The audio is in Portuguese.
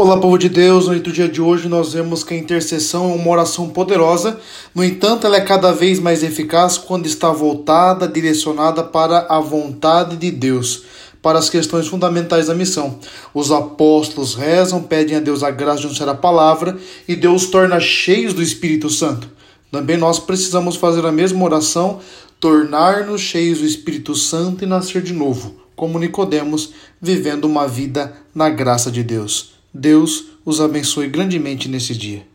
Olá, povo de Deus. No dia de hoje, nós vemos que a intercessão é uma oração poderosa, no entanto, ela é cada vez mais eficaz quando está voltada, direcionada para a vontade de Deus, para as questões fundamentais da missão. Os apóstolos rezam, pedem a Deus a graça de anunciar a palavra e Deus torna cheios do Espírito Santo. Também nós precisamos fazer a mesma oração, tornar-nos cheios do Espírito Santo e nascer de novo, como Nicodemos, vivendo uma vida na graça de Deus. Deus os abençoe grandemente nesse dia.